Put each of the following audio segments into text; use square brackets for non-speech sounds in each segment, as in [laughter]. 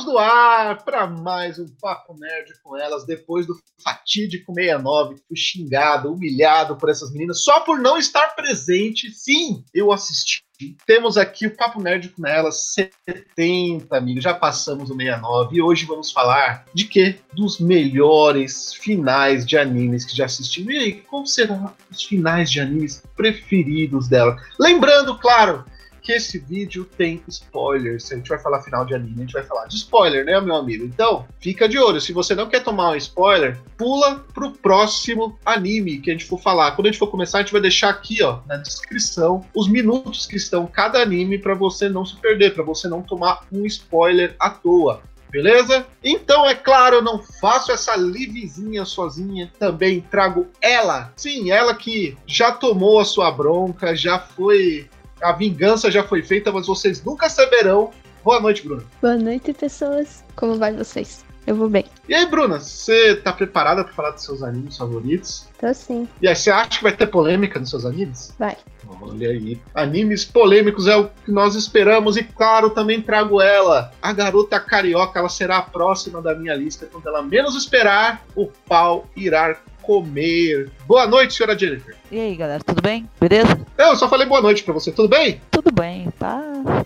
Estamos no ar para mais um Papo Nerd com elas, depois do fatídico 69, que fui xingado, humilhado por essas meninas, só por não estar presente. Sim, eu assisti. Temos aqui o Papo Nerd com elas, 70, amigos. Já passamos o 69 e hoje vamos falar de quê? Dos melhores finais de animes que já assistimos. E aí, qual serão os finais de animes preferidos dela? Lembrando, claro, que esse vídeo tem spoilers. A gente vai falar final de anime, a gente vai falar de spoiler, né, meu amigo? Então, fica de olho. Se você não quer tomar um spoiler, pula pro próximo anime que a gente for falar. Quando a gente for começar, a gente vai deixar aqui, ó, na descrição, os minutos que estão cada anime para você não se perder, para você não tomar um spoiler à toa. Beleza? Então, é claro, eu não faço essa livezinha sozinha. Também trago ela. Sim, ela que já tomou a sua bronca, já foi a vingança já foi feita, mas vocês nunca saberão. Boa noite, Bruna. Boa noite, pessoas. Como vai vocês? Eu vou bem. E aí, Bruna, você tá preparada para falar dos seus animes favoritos? Tô sim. E aí, você acha que vai ter polêmica nos seus animes? Vai. Olha aí. Animes polêmicos é o que nós esperamos. E claro, também trago ela. A garota carioca, ela será a próxima da minha lista. Quando ela menos esperar, o pau irá comer. Boa noite, senhora Jennifer. E aí, galera, tudo bem? Beleza? Eu só falei boa noite para você, tudo bem? Tudo bem, tá,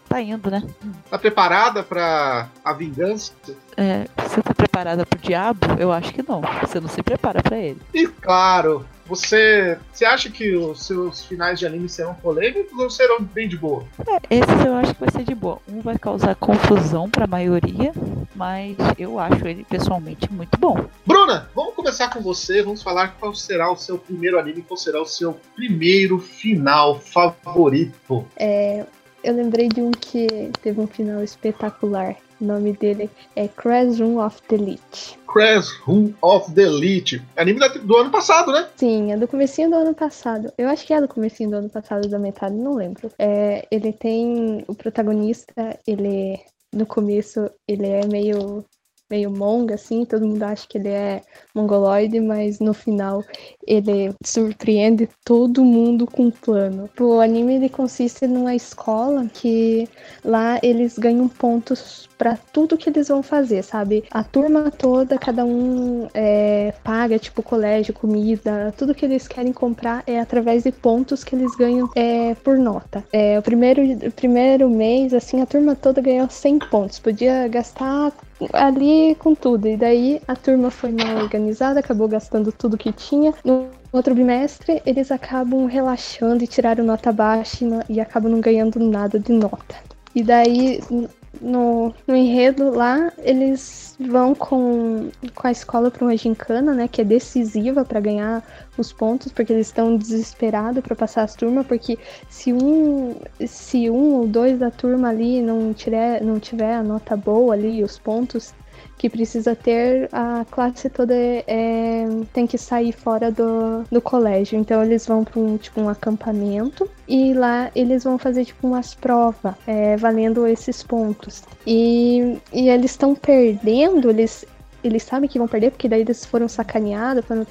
tá indo, né? Tá preparada para a vingança? É, você tá preparada pro diabo? Eu acho que não. Você não se prepara para ele. E claro, você, você acha que os seus finais de anime serão polêmicos ou serão bem de boa? É, esses eu acho que vai ser de boa. Um vai causar confusão pra maioria, mas eu acho ele pessoalmente muito bom. Bruna, vamos começar com você. Vamos falar qual será o seu primeiro anime, qual será o seu primeiro final favorito. É, eu lembrei de um que teve um final espetacular. O nome dele é Crash Room of the Elite. Crash Room of the Elite. Anime do ano passado, né? Sim, é do comecinho do ano passado. Eu acho que é do comecinho do ano passado, da metade, não lembro. É, ele tem o protagonista, ele no começo ele é meio meio monga, assim, todo mundo acha que ele é mongoloide, mas no final ele surpreende todo mundo com um plano. O anime ele consiste numa escola que lá eles ganham pontos para tudo que eles vão fazer, sabe? A turma toda, cada um é, paga, tipo, colégio, comida, tudo que eles querem comprar é através de pontos que eles ganham é, por nota. É, o primeiro, o primeiro mês, assim, a turma toda ganhou 100 pontos. Podia gastar ali com tudo. E daí a turma foi mal organizada, acabou gastando tudo que tinha. No outro bimestre, eles acabam relaxando e tiraram nota baixa e, e acabam não ganhando nada de nota. E daí, no, no enredo lá, eles vão com, com a escola para uma gincana, né, que é decisiva para ganhar os pontos, porque eles estão desesperados para passar as turmas, porque se um, se um ou dois da turma ali não tiver, não tiver a nota boa ali, os pontos, que precisa ter, a classe toda é, tem que sair fora do, do colégio. Então eles vão para um, tipo, um acampamento e lá eles vão fazer tipo umas provas é, valendo esses pontos. E, e eles estão perdendo, eles, eles sabem que vão perder, porque daí eles foram sacaneados, foram,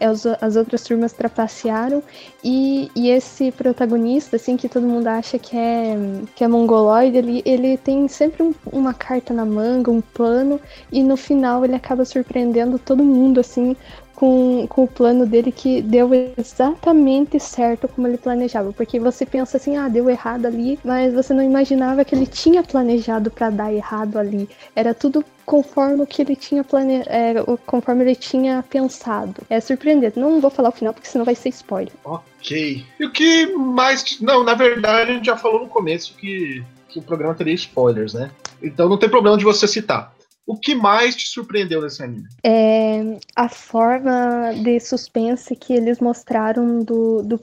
é, as outras turmas trapacearam, e, e esse protagonista, assim, que todo mundo acha que é, que é mongoloide, ele, ele tem sempre um, uma carta na manga, um plano, e no final ele acaba surpreendendo todo mundo, assim, com, com o plano dele que deu exatamente certo como ele planejava. Porque você pensa assim, ah, deu errado ali, mas você não imaginava que ele tinha planejado para dar errado ali. Era tudo conforme o que ele tinha plane... É, conforme ele tinha pensado. É surpreendente. Não vou falar o final porque senão vai ser spoiler. Ok. E o que mais. Não, na verdade, a gente já falou no começo que, que o programa teria spoilers, né? Então não tem problema de você citar. O que mais te surpreendeu nesse anime? É a forma de suspense que eles mostraram do, do,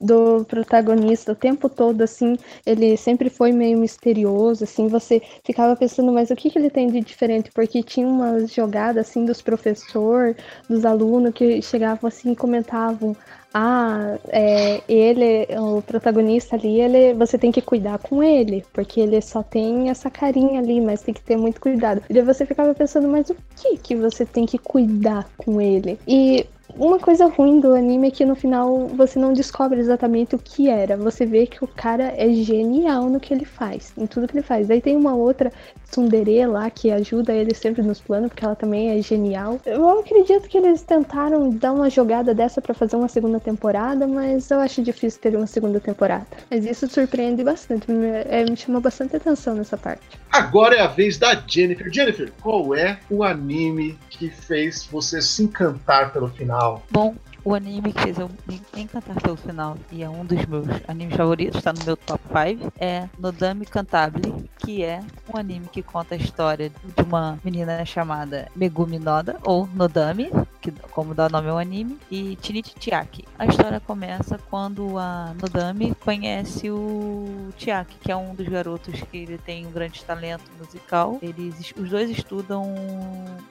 do protagonista o tempo todo, assim, ele sempre foi meio misterioso, assim, você ficava pensando, mas o que, que ele tem de diferente? Porque tinha umas jogadas, assim, dos professores, dos alunos, que chegavam, assim, e comentavam, ah, é, ele, o protagonista ali, ele, você tem que cuidar com ele, porque ele só tem essa carinha ali, mas tem que ter muito cuidado. E daí você ficava pensando, mas o que que você tem que cuidar com ele? E uma coisa ruim do anime é que no final você não descobre exatamente o que era. Você vê que o cara é genial no que ele faz, em tudo que ele faz. Daí tem uma outra tsundere lá que ajuda ele sempre nos planos, porque ela também é genial. Eu acredito que eles tentaram dar uma jogada dessa para fazer uma segunda temporada, mas eu acho difícil ter uma segunda temporada. Mas isso surpreende bastante, me, é, me chamou bastante atenção nessa parte. Agora é a vez da Jennifer. Jennifer, qual é o anime que fez você se encantar pelo final? Bom, o anime que fez eu me encantar pelo final e é um dos meus animes favoritos, está no meu top 5, é Nodame Cantabile, que é um anime que conta a história de uma menina chamada Megumi Noda, ou Nodame, que, como dá nome ao anime, e Chinichi Chiaki. A história começa quando a Nodame conhece o Chiaki, que é um dos garotos que ele tem um grande talento musical. Eles, os dois estudam,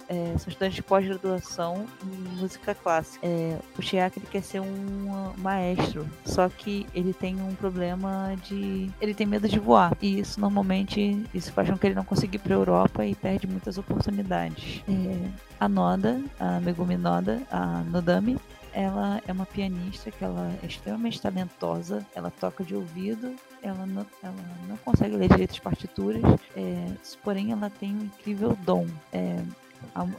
é, são estudantes de pós-graduação em música clássica. É, o Chiaki ele quer ser um maestro, só que ele tem um problema de. ele tem medo de voar. E isso normalmente isso faz com que ele não consiga ir para a Europa e perde muitas oportunidades. É, a Noda, a Megumi Noda, a Nodami, ela é uma pianista que ela é extremamente talentosa, ela toca de ouvido, ela não, ela não consegue ler direito as partituras, é, porém ela tem um incrível dom. É,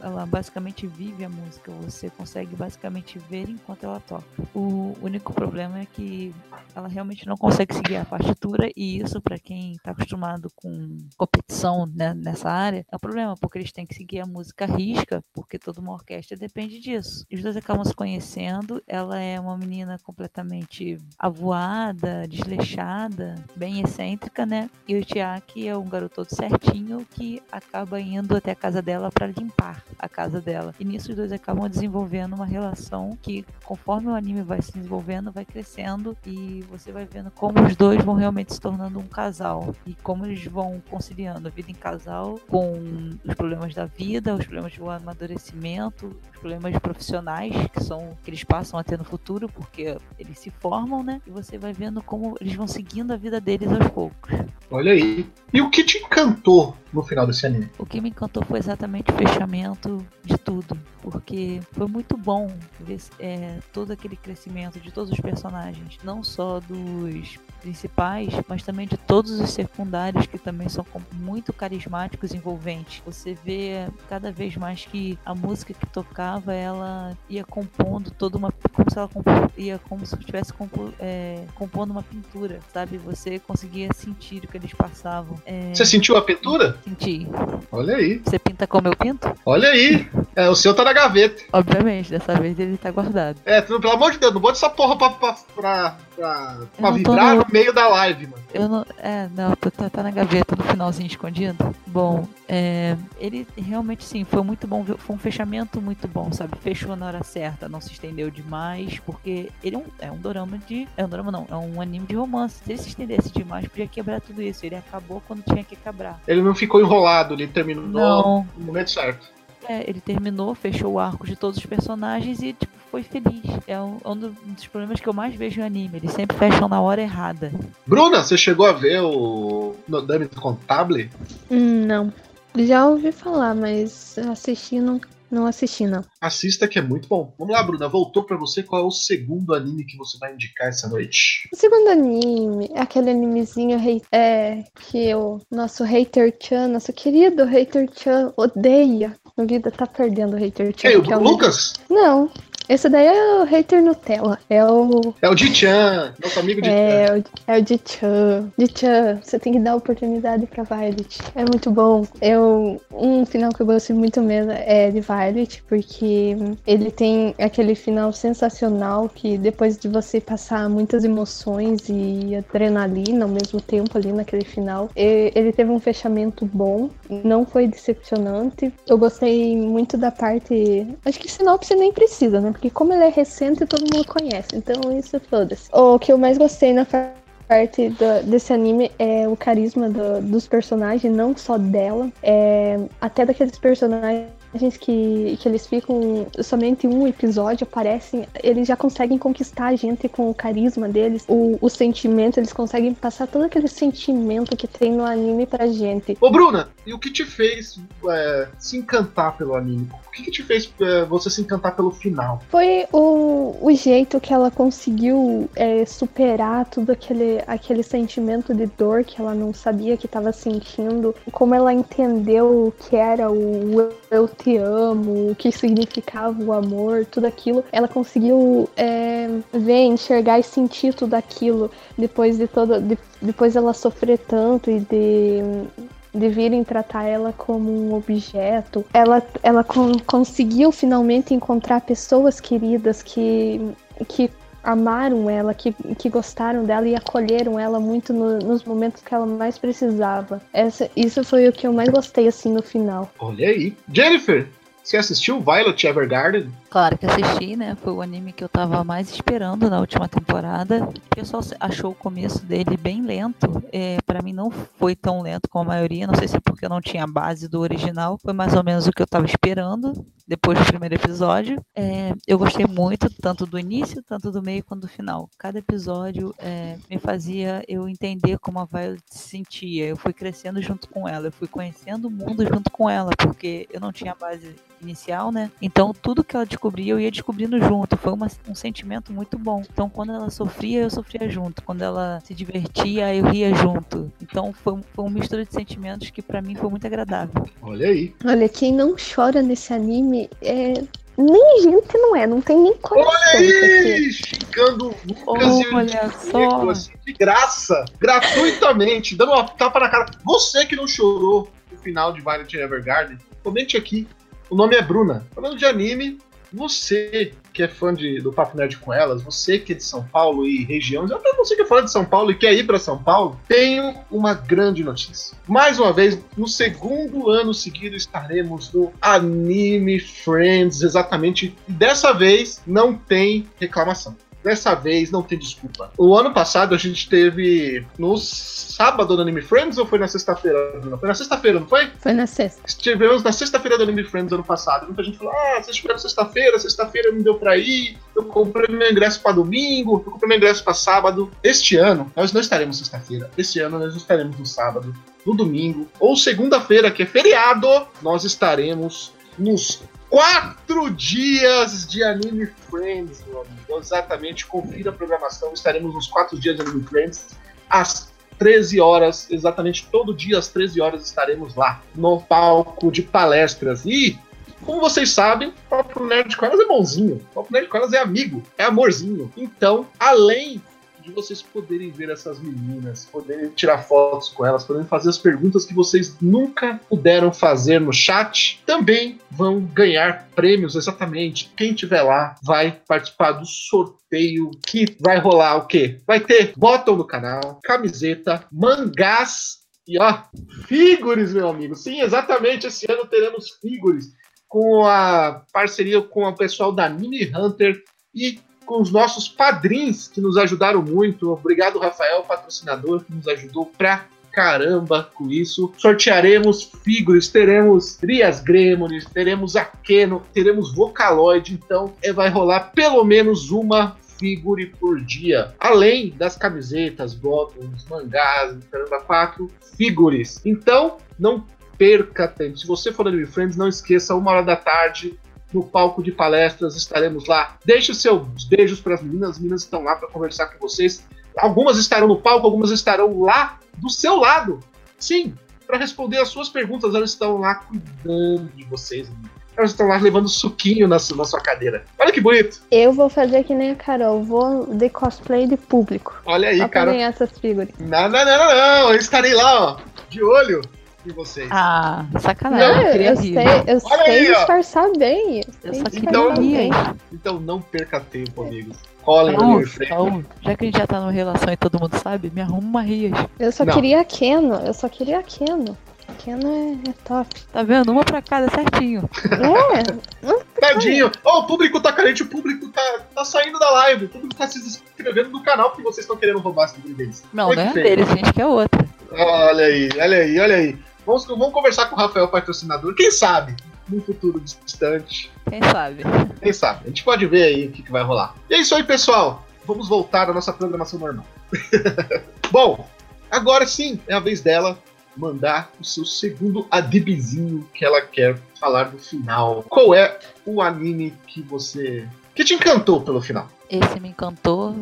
ela basicamente vive a música, você consegue basicamente ver enquanto ela toca. O único problema é que ela realmente não consegue seguir a partitura e isso para quem está acostumado com competição né, nessa área é um problema, porque eles têm que seguir a música risca, porque toda uma orquestra depende disso. Os dois acabam se conhecendo, ela é uma menina completamente avoada, desleixada, bem excêntrica, né? E o Tiaki é um garoto todo certinho que acaba indo até a casa dela para limpar limpar a casa dela. E nisso os dois acabam desenvolvendo uma relação que, conforme o anime vai se desenvolvendo, vai crescendo e você vai vendo como os dois vão realmente se tornando um casal e como eles vão conciliando a vida em casal com os problemas da vida, os problemas do amadurecimento, os problemas profissionais que são que eles passam a ter no futuro, porque eles se formam, né? E você vai vendo como eles vão seguindo a vida deles aos poucos. Olha aí. E o que te encantou no final desse anime? O que me encantou foi exatamente o fechamento de tudo, porque foi muito bom ver é, todo aquele crescimento de todos os personagens, não só dos principais, mas também de todos os secundários que também são muito carismáticos e envolventes. Você vê cada vez mais que a música que tocava, ela ia compondo toda uma. como se ela ia como se estivesse compo, é, compondo uma pintura, sabe? Você conseguia sentir o que eles passavam. É... Você sentiu a pintura? Senti. Olha aí. Você pinta como eu pinto? Olha aí. É, o seu tá na gaveta. Obviamente, dessa vez ele tá guardado. É, pelo amor de Deus, não bota essa porra pra, pra, pra, pra, pra vibrar no... no... meio da live, mano. Eu não. É, não, tá, tá na gaveta no finalzinho escondido. Bom, é, ele realmente sim, foi muito bom. Foi um fechamento muito bom, sabe? Fechou na hora certa, não se estendeu demais, porque ele é um, é um dorama de. É um dorama não, é um anime de romance. Se ele se estendesse demais, podia quebrar tudo isso. Ele acabou quando tinha que quebrar. Ele não ficou enrolado, ele terminou não. no momento certo. É, ele terminou, fechou o arco de todos os personagens e, tipo, foi feliz. É um, um, dos problemas que eu mais vejo no anime. Eles sempre fecham na hora errada. Bruna, você chegou a ver o Nodame Contable? Hum, não. Já ouvi falar, mas assisti não, não assisti, não. Assista que é muito bom. Vamos lá, Bruna. Voltou para você. Qual é o segundo anime que você vai indicar essa noite? O segundo anime é aquele animezinho é, que o nosso Hater Chan, nosso querido Hater Chan, odeia. A vida tá perdendo o Hater Chan. Ei, o é Lucas? Não. Esse daí é o hater Nutella. É o. É o Dichan, nosso amigo Dichan. É, é o Dichan. Dichan, você tem que dar oportunidade pra Violet. É muito bom. Eu, um final que eu gostei muito mesmo é de Violet, porque ele tem aquele final sensacional que depois de você passar muitas emoções e adrenalina ao mesmo tempo ali naquele final, ele teve um fechamento bom, não foi decepcionante. Eu gostei muito da parte. Acho que sinopse nem precisa, né? Porque como ele é recente, todo mundo conhece. Então isso foda-se. O que eu mais gostei na parte do, desse anime é o carisma do, dos personagens, não só dela, é, até daqueles personagens personagens que, que eles ficam somente um episódio, aparecem, eles já conseguem conquistar a gente com o carisma deles, o, o sentimento, eles conseguem passar todo aquele sentimento que tem no anime pra gente. Ô, Bruna, e o que te fez é, se encantar pelo anime? O que, que te fez é, você se encantar pelo final? Foi o, o jeito que ela conseguiu é, superar tudo aquele, aquele sentimento de dor que ela não sabia que estava sentindo, como ela entendeu o que era o eu te amo, o que significava o amor, tudo aquilo. Ela conseguiu é, ver, enxergar e sentir tudo aquilo depois de toda. De, depois ela sofrer tanto e de de virem tratar ela como um objeto. Ela, ela con conseguiu finalmente encontrar pessoas queridas que, que amaram ela, que, que gostaram dela e acolheram ela muito no, nos momentos que ela mais precisava. Essa, isso foi o que eu mais gostei assim no final. Olha aí. Jennifer, você assistiu Violet Evergarden? Claro que assisti, né? Foi o anime que eu tava mais esperando na última temporada. O pessoal achou o começo dele bem lento. É, para mim não foi tão lento como a maioria. Não sei se é porque eu não tinha a base do original. Foi mais ou menos o que eu tava esperando depois do primeiro episódio. É, eu gostei muito, tanto do início, tanto do meio quanto do final. Cada episódio é, me fazia eu entender como a Violet se sentia. Eu fui crescendo junto com ela. Eu fui conhecendo o mundo junto com ela, porque eu não tinha a base inicial, né? Então tudo que ela descobria, eu ia descobrindo junto. Foi uma, um sentimento muito bom. Então, quando ela sofria, eu sofria junto. Quando ela se divertia, eu ria junto. Então, foi, foi um mistura de sentimentos que para mim foi muito agradável. Olha aí. Olha, quem não chora nesse anime é nem gente não é, não tem nem coração. Olha aí! Xingando Lucas Olha só. Assim, de graça, gratuitamente, dando uma tapa na cara. Você que não chorou no final de Violet Evergarden, comente aqui. O nome é Bruna. Falando de anime, você que é fã de, do Papo Nerd com elas, você que é de São Paulo e regiões, até você que é fã de São Paulo e quer ir para São Paulo, tenho uma grande notícia. Mais uma vez, no segundo ano seguido estaremos no Anime Friends, exatamente. Dessa vez não tem reclamação. Dessa vez não tem desculpa. O ano passado a gente teve no sábado do Anime Friends ou foi na sexta-feira? Foi na sexta-feira, não foi? Foi na sexta. Estivemos na sexta-feira do Anime Friends ano passado. Muita gente falou: ah, vocês tiveram sexta-feira, sexta-feira não deu pra ir. Eu comprei meu ingresso pra domingo, eu comprei meu ingresso pra sábado. Este ano, nós não estaremos sexta-feira. Este ano nós estaremos no sábado, no domingo, ou segunda-feira, que é feriado, nós estaremos nos quatro dias de Anime Friends, meu amigo. Exatamente, confira a programação. Estaremos nos quatro dias de Anime Friends, às 13 horas, exatamente todo dia às 13 horas estaremos lá, no palco de palestras. E, como vocês sabem, o Papo Nerd com elas é bonzinho, o Papo Nerd com elas é amigo, é amorzinho. Então, além de vocês poderem ver essas meninas, poderem tirar fotos com elas, poderem fazer as perguntas que vocês nunca puderam fazer no chat, também vão ganhar prêmios exatamente. Quem tiver lá vai participar do sorteio que vai rolar o quê? Vai ter botão no canal, camiseta, mangás e ó, figures, meu amigo. Sim, exatamente. Esse ano teremos figures com a parceria com o pessoal da Mini Hunter e com os nossos padrinhos que nos ajudaram muito. Obrigado, Rafael, patrocinador, que nos ajudou pra caramba com isso. Sortearemos figuras, teremos Rias Gremlins, teremos Akeno, teremos Vocaloid, então é, vai rolar pelo menos uma figure por dia. Além das camisetas, botões, mangás, caramba, quatro figures. Então, não perca tempo. Se você for no Friends, não esqueça, uma hora da tarde, no palco de palestras, estaremos lá. Deixe seus beijos para as meninas, as meninas estão lá para conversar com vocês. Algumas estarão no palco, algumas estarão lá do seu lado. Sim, para responder as suas perguntas, elas estão lá cuidando de vocês. Elas estão lá levando suquinho na sua, na sua cadeira. Olha que bonito. Eu vou fazer que nem a Carol, vou de cosplay de público. Olha aí, Só pra cara. ganhar essas figuras. Não, não, não, não, não. Eu estarei lá, ó, de olho vocês. Ah, Não, sacanagem. eu queria eu rir. sei, eu Olha sei aí, ó. disfarçar bem. Eu só Então- queria rir. bem. Então não perca tempo, amigos. Colhem no Raul. Raul, já que a gente já tá numa relação e todo mundo sabe, me arruma uma rias. Eu só Não. queria a Keno, eu só queria a Keno. Keno é, é top. Tá vendo? Uma pra cada certinho. É, Tadinho. Ó, o público tá carente, o público tá, tá saindo da live, o público tá se inscrevendo no canal porque vocês estão querendo roubar esse deles. Não, não é feio. dele, a gente quer outra. Olha aí, olha aí, olha aí. Vamos, vamos conversar com o Rafael, patrocinador. Quem sabe? num futuro distante. Quem sabe? Quem sabe? A gente pode ver aí o que, que vai rolar. E é isso aí, pessoal. Vamos voltar à nossa programação normal. [laughs] Bom, agora sim é a vez dela mandar o seu segundo adibzinho que ela quer falar do final. Qual é o anime que você. que te encantou pelo final? Esse me encantou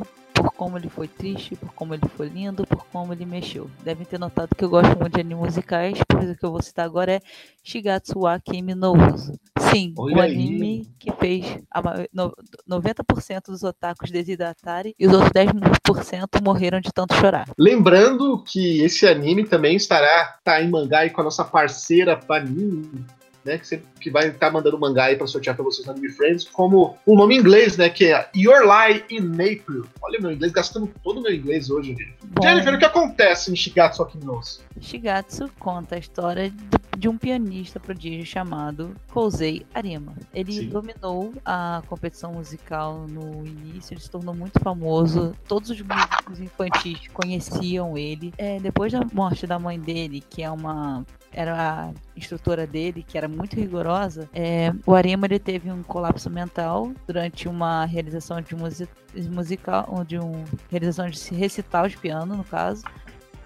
por como ele foi triste, por como ele foi lindo, por como ele mexeu. Devem ter notado que eu gosto muito de animes musicais, por isso que eu vou citar agora é Shigatsu wa Kimi no Uso. Sim, Olha o aí. anime que fez a no- 90% dos otakus desidratarem e os outros 10% morreram de tanto chorar. Lembrando que esse anime também estará tá em mangá aí com a nossa parceira Panini, né? Que, sempre, que vai estar mandando mangá aí pra sortear pra vocês no Anime Friends, como o nome em inglês, né? Que é Your Lie in April. Olha meu inglês, gastando todo o meu inglês hoje, gente. Bom, Jennifer, o que acontece em Shigatsu wa Kimi no Uso? Shigatsu conta a história de um pianista prodígio chamado Kouzei Arima. Ele Sim. dominou a competição musical no início, ele se tornou muito famoso. Todos os músicos infantis conheciam ele. É, depois da morte da mãe dele, que é uma era a instrutora dele, que era muito rigorosa, é, o Arima ele teve um colapso mental durante uma realização de musi- musical, de um realização de recital de piano, no caso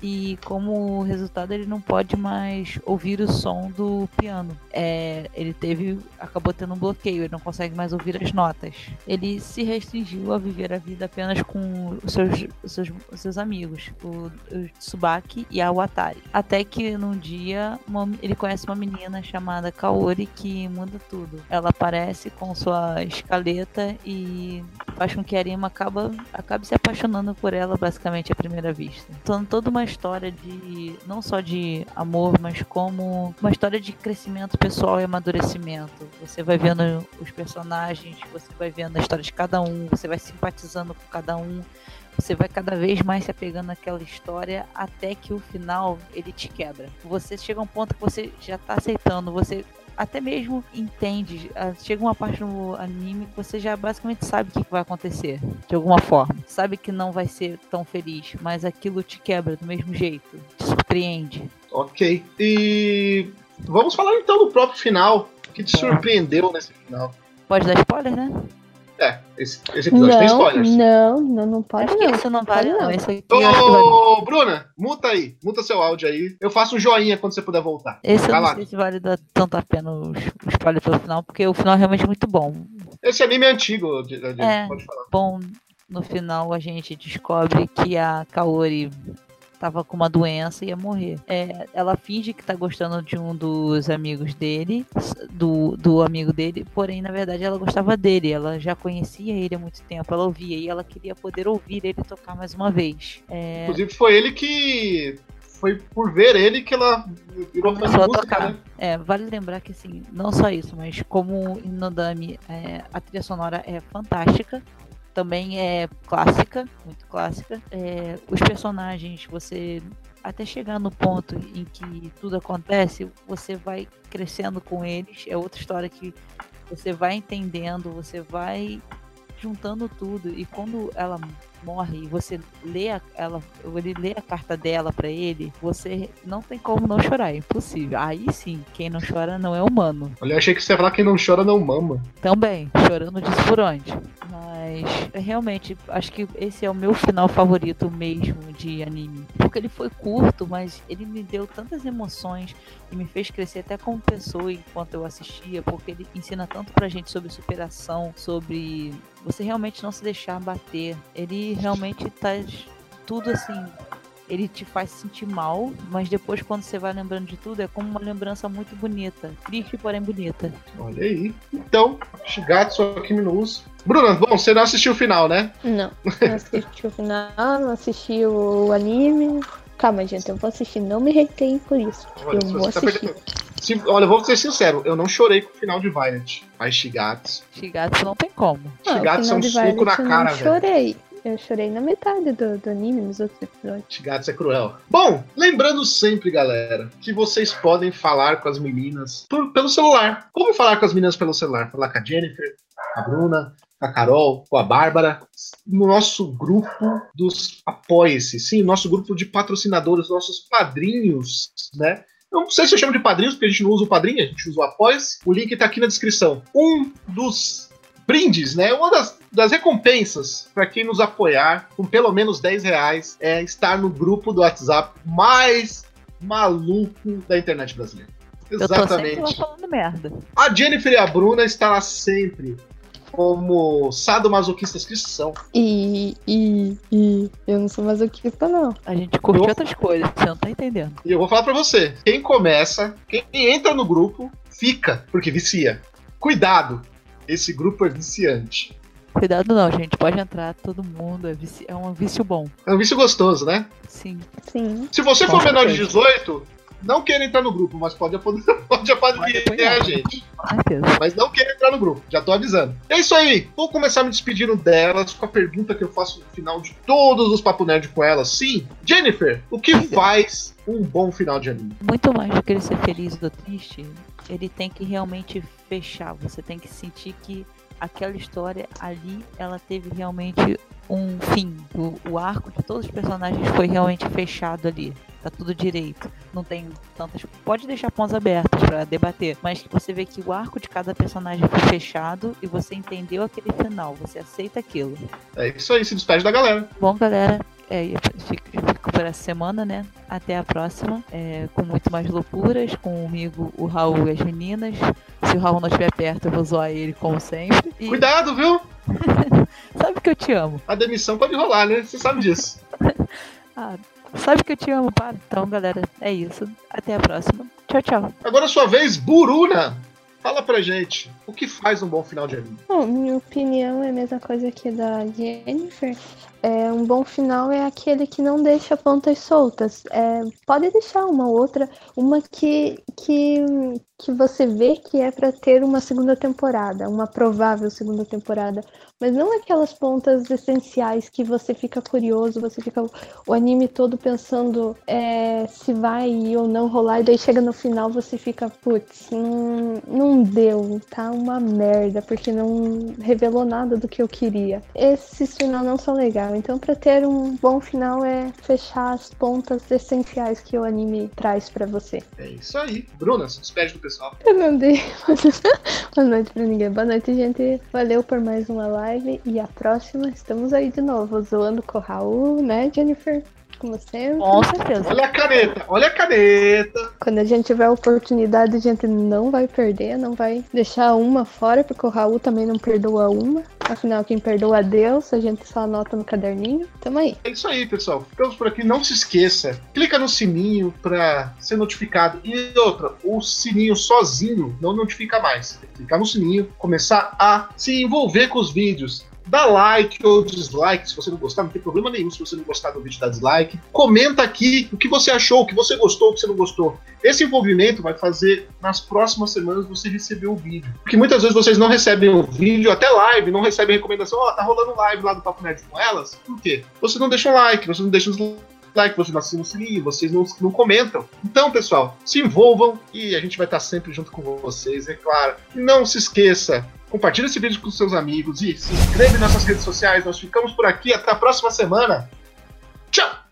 e como resultado ele não pode mais ouvir o som do piano. É, ele teve, acabou tendo um bloqueio, ele não consegue mais ouvir as notas. Ele se restringiu a viver a vida apenas com os seus, os seus, os seus amigos, o, o Tsubaki e a Watari. Até que num dia uma- ele conhece uma menina chamada Kaori que muda tudo. Ela aparece com sua escaleta e faz com que Arima acaba, acabe se apaixonando por ela basicamente à primeira vista. Então toda uma história de não só de amor, mas como uma história de crescimento pessoal e amadurecimento. Você vai vendo os personagens, você vai vendo a história de cada um, você vai simpatizando com cada um. Você vai cada vez mais se apegando naquela história até que o final ele te quebra. Você chega a um ponto que você já tá aceitando, você até mesmo entende. ah, Chega uma parte no anime que você já basicamente sabe o que que vai acontecer, de alguma forma. Sabe que não vai ser tão feliz, mas aquilo te quebra do mesmo jeito, te surpreende. Ok. E vamos falar então do próprio final. O que te surpreendeu nesse final? Pode dar spoiler, né? É, esse, esse episódio tem Não, spoilers. não, não, não pode acho que não. isso não vale, Pode não. não. Esse aqui eu vale. Ô, Bruna, muta aí. Muta seu áudio aí. Eu faço um joinha quando você puder voltar. Esse eu Vai não lá. sei se vale dar tanto a pena o spoiler pelo final, porque o final é realmente muito bom. Esse anime é antigo, É. pode falar. Bom, no final a gente descobre que a Kaori tava com uma doença e ia morrer. É, ela finge que tá gostando de um dos amigos dele, do, do amigo dele, porém, na verdade, ela gostava dele. Ela já conhecia ele há muito tempo, ela ouvia e ela queria poder ouvir ele tocar mais uma vez. É, Inclusive foi ele que. Foi por ver ele que ela virou Começou a música, tocar. né? É, vale lembrar que assim, não só isso, mas como em Nodami é, a trilha sonora é fantástica, também é clássica, muito clássica. É, os personagens, você até chegar no ponto em que tudo acontece, você vai crescendo com eles. É outra história que você vai entendendo, você vai juntando tudo e quando ela morre e você lê a, ela, ele lê a carta dela pra ele, você não tem como não chorar, é impossível. Aí sim, quem não chora não é humano. Olha, achei que você ia falar quem não chora não mama. Também, chorando disso por onde. Mas realmente, acho que esse é o meu final favorito mesmo de anime. Porque ele foi curto, mas ele me deu tantas emoções e me fez crescer até como pessoa enquanto eu assistia, porque ele ensina tanto pra gente sobre superação, sobre você realmente não se deixar bater. Ele realmente tá tudo assim. Ele te faz sentir mal, mas depois, quando você vai lembrando de tudo, é como uma lembrança muito bonita. Triste, porém bonita. Olha aí. Então, Shigatsu Akimi no Uso. Bruna, bom, você não assistiu o final, né? Não, não assisti o final, não assisti o anime. Calma, gente, eu vou assistir. Não me reteiem por isso. Olha, eu vou tá assistir. perdendo- Se- olha, eu vou ser sincero, eu não chorei com o final de Violet. Mas Shigatsu. Shigatsu não tem como. Ah, Shigatsu é um soco na eu cara, não velho. chorei. Eu chorei na metade do, do anime, nos outros episódios. Shigatsu é cruel. Bom, lembrando sempre, galera, que vocês podem falar com as meninas por- pelo celular. Como falar com as meninas pelo celular? Falar com a Jennifer, a Bruna, a Carol, com a Bárbara, no nosso grupo dos Apoie-se. Sim, nosso grupo de patrocinadores, nossos padrinhos, né? Não sei se eu chamo de padrinhos, porque a gente não usa o padrinho, a gente usa o após. O link tá aqui na descrição. Um dos brindes, né? Uma das, das recompensas para quem nos apoiar com pelo menos 10 reais é estar no grupo do WhatsApp mais maluco da internet brasileira. Exatamente. Eu tô sempre lá falando merda. A Jennifer e a Bruna estão lá sempre como sadomasoquistas que são. E, e, e eu não sou masoquista, não. A gente curte eu... outras coisas, você não tá entendendo. E eu vou falar pra você: quem começa, quem entra no grupo, fica, porque vicia. Cuidado, esse grupo é viciante. Cuidado não, gente. Pode entrar todo mundo. É, vici... é um vício bom. É um vício gostoso, né? Sim. Sim. Se você for menor de 18, não queira entrar no grupo, mas pode, [laughs] pode, pode apadrinhar a gente. Mas não queira entrar no grupo, já tô avisando. É isso aí, vou começar me despedindo delas com a pergunta que eu faço no final de todos os Papo Nerd com elas. Sim, Jennifer, o que faz um bom final de anime? Muito mais do que ele ser feliz ou triste, ele tem que realmente fechar. Você tem que sentir que aquela história ali, ela teve realmente um fim. O, o arco de todos os personagens foi realmente fechado ali tá tudo direito. Não tem tantas. Pode deixar pontos abertos para debater, mas você vê que o arco de cada personagem foi fechado e você entendeu aquele final, você aceita aquilo. É isso aí, se despede da galera. Bom, galera, é, eu fico, eu fico por essa semana, né? Até a próxima, é, com muito mais loucuras, comigo, o Raul e as meninas. Se o Raul não estiver perto, eu vou zoar ele como sempre. E... Cuidado, viu? Que eu te amo. A demissão pode rolar, né? Você sabe disso. [laughs] ah, Sabe que eu te amo, para. Então, galera, é isso. Até a próxima. Tchau, tchau. Agora sua vez, Buruna. Fala pra gente, o que faz um bom final de anime? Bom, minha opinião é a mesma coisa que da Jennifer. É, um bom final é aquele que não deixa pontas soltas. É, pode deixar uma outra, uma que, que, que você vê que é para ter uma segunda temporada, uma provável segunda temporada mas não aquelas pontas essenciais que você fica curioso, você fica o anime todo pensando é, se vai ou não rolar, e daí chega no final você fica, putz, não, não deu, tá uma merda, porque não revelou nada do que eu queria. Esses finais não são legais, então para ter um bom final é fechar as pontas essenciais que o anime traz para você. É isso aí. Bruna, se despede do pessoal. Eu não dei [laughs] boa noite pra ninguém. Boa noite, gente. Valeu por mais uma live live e a próxima estamos aí de novo, zoando com o Raul, né, Jennifer? Como sempre. Com certeza. Olha a caneta, olha a caneta. Quando a gente tiver a oportunidade, a gente não vai perder, não vai deixar uma fora, porque o Raul também não perdoa uma. Afinal, quem perdoa a Deus, a gente só anota no caderninho. Tamo aí. É isso aí, pessoal. Ficamos por aqui. Não se esqueça, clica no sininho para ser notificado. E outra, o sininho sozinho não notifica mais. Clicar no sininho, começar a se envolver com os vídeos dá like ou dislike se você não gostar, não tem problema nenhum se você não gostar do vídeo, dá dislike. Comenta aqui o que você achou, o que você gostou, o que você não gostou. Esse envolvimento vai fazer nas próximas semanas você receber o vídeo. Porque muitas vezes vocês não recebem o vídeo, até live, não recebem recomendação, ó, oh, tá rolando live lá do Papo Nerd com elas. Por quê? Você não deixa um like, você não deixa um like, vocês não assinam o sininho, vocês não, não comentam. Então, pessoal, se envolvam e a gente vai estar sempre junto com vocês, é claro. Não se esqueça, compartilhe esse vídeo com seus amigos e se inscreve nas nossas redes sociais. Nós ficamos por aqui. Até a próxima semana. Tchau!